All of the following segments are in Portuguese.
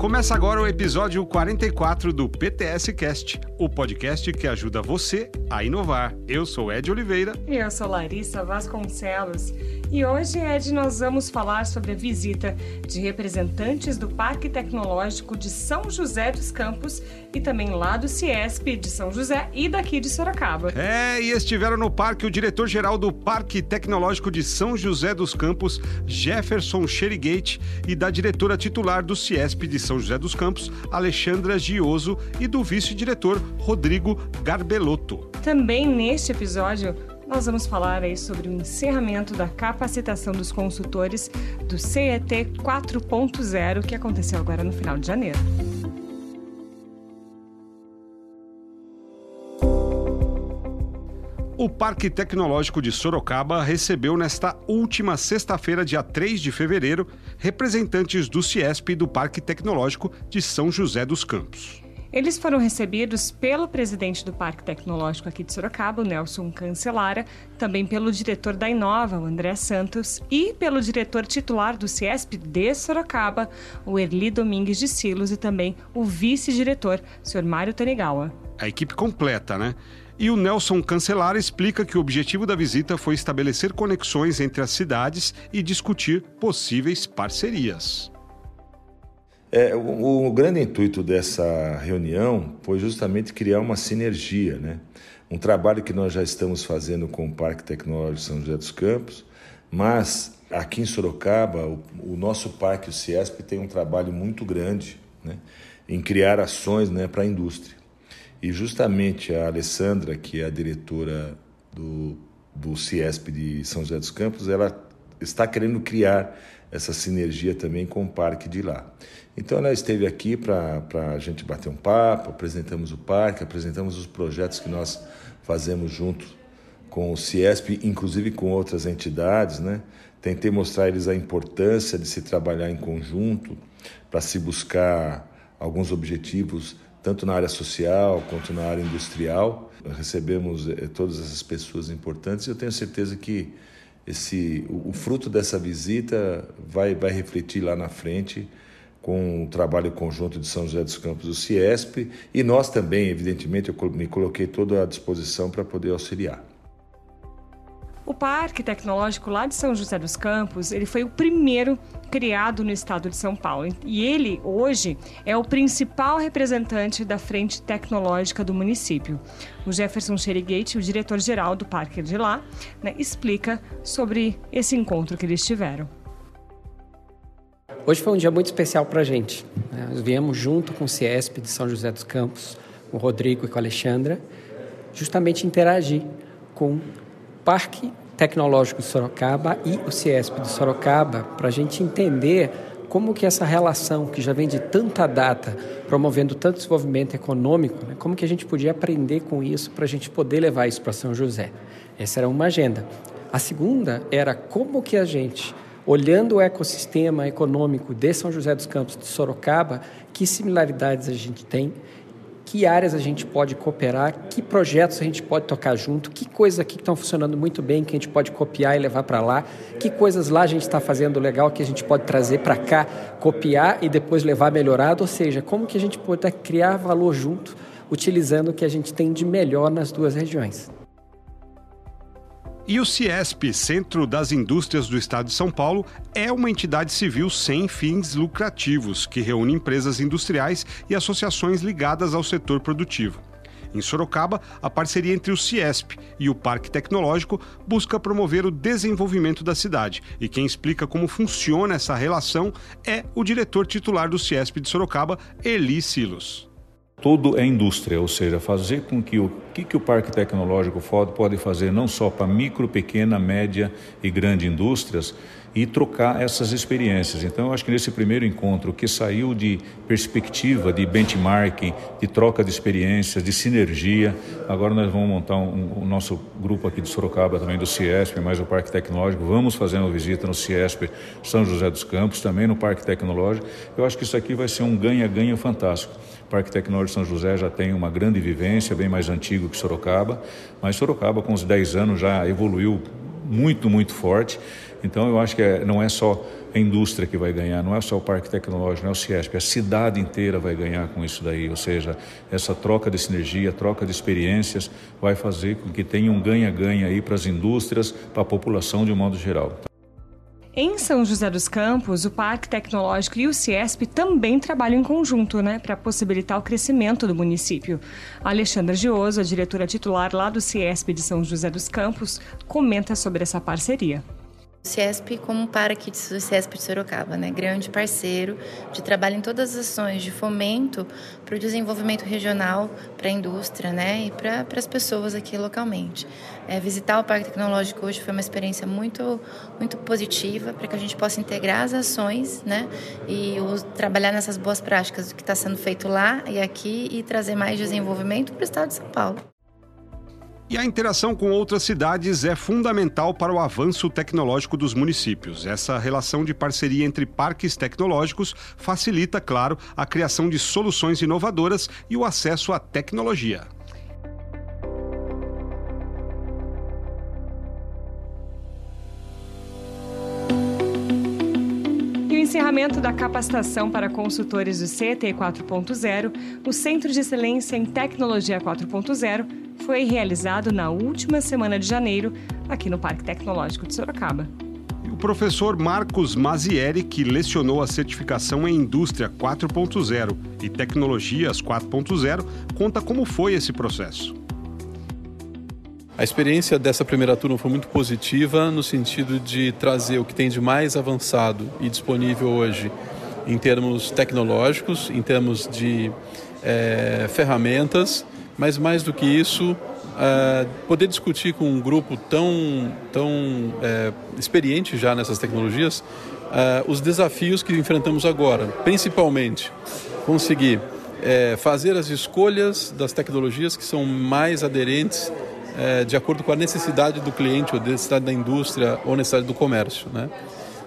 Começa agora o episódio 44 do PTS Cast, o podcast que ajuda você a inovar. Eu sou Ed Oliveira. E eu sou Larissa Vasconcelos. E hoje, Ed, nós vamos falar sobre a visita de representantes do Parque Tecnológico de São José dos Campos e também lá do Ciesp de São José e daqui de Sorocaba. É, e estiveram no parque o diretor-geral do Parque Tecnológico de São José dos Campos, Jefferson Sherigate, e da diretora titular do Ciesp de São José dos Campos, Alexandra Gioso, e do vice-diretor Rodrigo Garbelotto. Também neste episódio, nós vamos falar aí sobre o encerramento da capacitação dos consultores do CET 4.0 que aconteceu agora no final de janeiro. O Parque Tecnológico de Sorocaba recebeu nesta última sexta-feira, dia 3 de fevereiro, representantes do CIESP e do Parque Tecnológico de São José dos Campos. Eles foram recebidos pelo presidente do Parque Tecnológico aqui de Sorocaba, o Nelson Cancelara, também pelo diretor da Inova, o André Santos, e pelo diretor titular do CIESP de Sorocaba, o Erli Domingues de Silos, e também o vice-diretor, senhor Mário Tanigawa. A equipe completa, né? E o Nelson Cancelara explica que o objetivo da visita foi estabelecer conexões entre as cidades e discutir possíveis parcerias. É, o, o, grande intuito dessa reunião foi justamente criar uma sinergia, né? um trabalho que nós já estamos fazendo com o Parque Tecnológico São José dos Campos, mas aqui em Sorocaba, o, o nosso parque, o Ciesp, tem um trabalho muito grande né? em criar ações né, para a indústria. E justamente a Alessandra, que é a diretora do, do Ciesp de São José dos Campos, ela está querendo criar essa sinergia também com o parque de lá. Então ela esteve aqui para a gente bater um papo, apresentamos o parque, apresentamos os projetos que nós fazemos junto com o Ciesp, inclusive com outras entidades, né? Tentei mostrar a eles a importância de se trabalhar em conjunto para se buscar alguns objetivos tanto na área social quanto na área industrial. Recebemos eh, todas essas pessoas importantes e eu tenho certeza que esse o, o fruto dessa visita vai vai refletir lá na frente com o trabalho conjunto de São José dos Campos do Ciesp e nós também, evidentemente, eu me coloquei toda à disposição para poder auxiliar. O Parque Tecnológico lá de São José dos Campos, ele foi o primeiro criado no estado de São Paulo. E ele, hoje, é o principal representante da frente tecnológica do município. O Jefferson Sherigate, o diretor-geral do parque de lá, né, explica sobre esse encontro que eles tiveram. Hoje foi um dia muito especial para a gente. Né? Nós viemos junto com o Ciesp de São José dos Campos, com o Rodrigo e com a Alexandra, justamente interagir com o Parque Tecnológico de Sorocaba e o Ciesp de Sorocaba, para a gente entender como que essa relação, que já vem de tanta data, promovendo tanto desenvolvimento econômico, né? como que a gente podia aprender com isso para a gente poder levar isso para São José. Essa era uma agenda. A segunda era como que a gente olhando o ecossistema econômico de São José dos Campos, de Sorocaba, que similaridades a gente tem, que áreas a gente pode cooperar, que projetos a gente pode tocar junto, que coisas aqui estão funcionando muito bem que a gente pode copiar e levar para lá, que coisas lá a gente está fazendo legal que a gente pode trazer para cá, copiar e depois levar melhorado, ou seja, como que a gente pode criar valor junto, utilizando o que a gente tem de melhor nas duas regiões. E o CIESP, Centro das Indústrias do Estado de São Paulo, é uma entidade civil sem fins lucrativos que reúne empresas industriais e associações ligadas ao setor produtivo. Em Sorocaba, a parceria entre o CIESP e o Parque Tecnológico busca promover o desenvolvimento da cidade. E quem explica como funciona essa relação é o diretor titular do CIESP de Sorocaba, Eli Silos. Tudo é indústria, ou seja, fazer com que o que, que o Parque Tecnológico pode fazer não só para micro, pequena, média e grande indústrias e trocar essas experiências. Então, eu acho que nesse primeiro encontro, que saiu de perspectiva, de benchmarking, de troca de experiências, de sinergia, agora nós vamos montar o um, um, nosso grupo aqui de Sorocaba, também do Ciesp, mais o Parque Tecnológico, vamos fazer uma visita no Ciesp São José dos Campos, também no Parque Tecnológico. Eu acho que isso aqui vai ser um ganha-ganha fantástico. O Parque Tecnológico São José já tem uma grande vivência, bem mais antigo que Sorocaba, mas Sorocaba, com uns 10 anos, já evoluiu muito, muito forte. Então, eu acho que é, não é só a indústria que vai ganhar, não é só o parque tecnológico, não é o Ciesp, a cidade inteira vai ganhar com isso daí. Ou seja, essa troca de sinergia, troca de experiências vai fazer com que tenha um ganha-ganha aí para as indústrias, para a população de um modo geral. Em São José dos Campos, o Parque Tecnológico e o Ciesp também trabalham em conjunto, né, para possibilitar o crescimento do município. Alexandra Gioso, a diretora titular lá do Ciesp de São José dos Campos, comenta sobre essa parceria. O CIESP como parque do CIESP de Sorocaba, né? grande parceiro de trabalho em todas as ações de fomento para o desenvolvimento regional, para a indústria né? e para as pessoas aqui localmente. É, visitar o Parque Tecnológico hoje foi uma experiência muito, muito positiva para que a gente possa integrar as ações né? e o, trabalhar nessas boas práticas do que está sendo feito lá e aqui e trazer mais desenvolvimento para o estado de São Paulo. E a interação com outras cidades é fundamental para o avanço tecnológico dos municípios. Essa relação de parceria entre parques tecnológicos facilita, claro, a criação de soluções inovadoras e o acesso à tecnologia. encerramento da capacitação para consultores do CT 4.0, o Centro de Excelência em Tecnologia 4.0 foi realizado na última semana de janeiro, aqui no Parque Tecnológico de Sorocaba. O professor Marcos Mazieri, que lecionou a certificação em Indústria 4.0 e Tecnologias 4.0, conta como foi esse processo. A experiência dessa primeira turma foi muito positiva no sentido de trazer o que tem de mais avançado e disponível hoje em termos tecnológicos, em termos de é, ferramentas, mas mais do que isso, é, poder discutir com um grupo tão, tão é, experiente já nessas tecnologias é, os desafios que enfrentamos agora, principalmente conseguir fazer as escolhas das tecnologias que são mais aderentes de acordo com a necessidade do cliente, ou necessidade da indústria, ou necessidade do comércio. Né?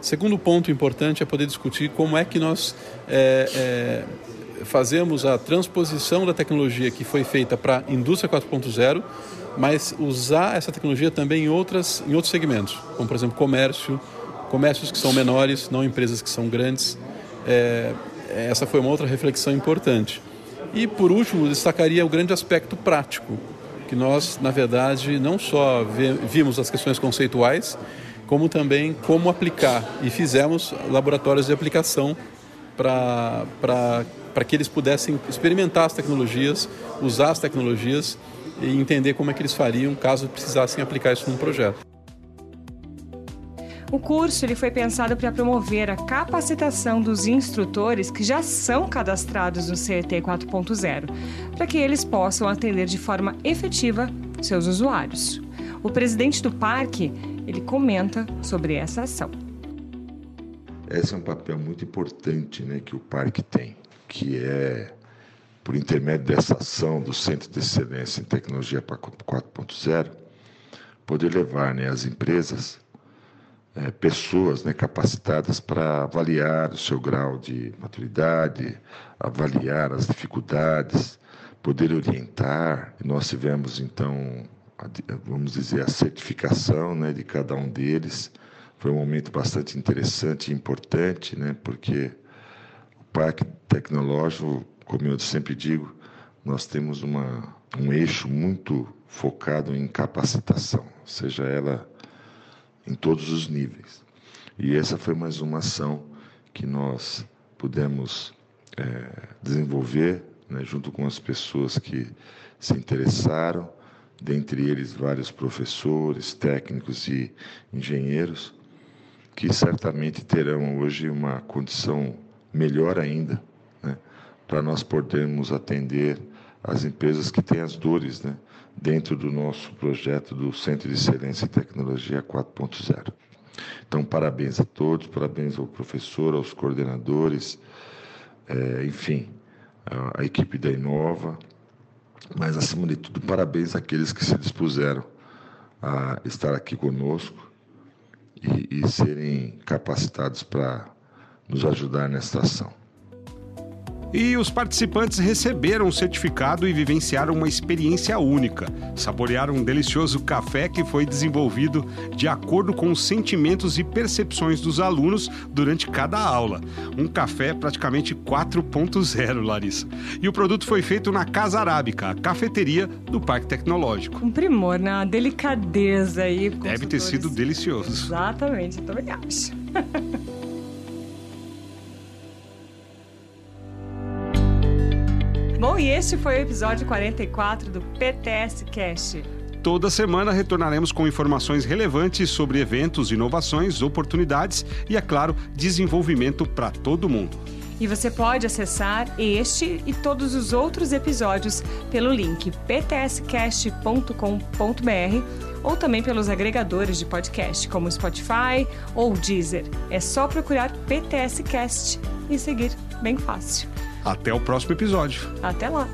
Segundo ponto importante é poder discutir como é que nós é, é, fazemos a transposição da tecnologia que foi feita para a indústria 4.0, mas usar essa tecnologia também em, outras, em outros segmentos, como por exemplo comércio, comércios que são menores, não empresas que são grandes. É, essa foi uma outra reflexão importante. E por último, destacaria o grande aspecto prático que nós, na verdade, não só vimos as questões conceituais, como também como aplicar. E fizemos laboratórios de aplicação para que eles pudessem experimentar as tecnologias, usar as tecnologias e entender como é que eles fariam caso precisassem aplicar isso num projeto. O curso ele foi pensado para promover a capacitação dos instrutores que já são cadastrados no CET 4.0, para que eles possam atender de forma efetiva seus usuários. O presidente do parque ele comenta sobre essa ação. Esse é um papel muito importante né, que o parque tem, que é, por intermédio dessa ação do Centro de Excelência em Tecnologia 4.0, poder levar né, as empresas é, pessoas né, capacitadas para avaliar o seu grau de maturidade, avaliar as dificuldades, poder orientar. Nós tivemos, então, a, vamos dizer, a certificação né, de cada um deles. Foi um momento bastante interessante e importante, né, porque o Parque Tecnológico, como eu sempre digo, nós temos uma, um eixo muito focado em capacitação, seja ela em todos os níveis. E essa foi mais uma ação que nós pudemos é, desenvolver né, junto com as pessoas que se interessaram, dentre eles vários professores, técnicos e engenheiros, que certamente terão hoje uma condição melhor ainda né, para nós podermos atender as empresas que têm as dores né, dentro do nosso projeto do Centro de Excelência em Tecnologia 4.0. Então, parabéns a todos, parabéns ao professor, aos coordenadores, é, enfim, a, equipe da Inova, mas, acima de tudo, parabéns àqueles que se dispuseram a estar aqui conosco e, e serem capacitados para nos ajudar nesta ação. E os participantes receberam o certificado e vivenciaram uma experiência única. Saborearam um delicioso café que foi desenvolvido de acordo com os sentimentos e percepções dos alunos durante cada aula. Um café praticamente 4.0, Larissa. E o produto foi feito na Casa Arábica, a cafeteria do Parque Tecnológico. Um primor na delicadeza aí. Deve ter sido delicioso. Exatamente, eu também acho. E este foi o episódio 44 do PTS Cast. Toda semana retornaremos com informações relevantes sobre eventos, inovações, oportunidades e, é claro, desenvolvimento para todo mundo. E você pode acessar este e todos os outros episódios pelo link ptscast.com.br ou também pelos agregadores de podcast como Spotify ou Deezer. É só procurar PTS Cast e seguir bem fácil. Até o próximo episódio. Até lá!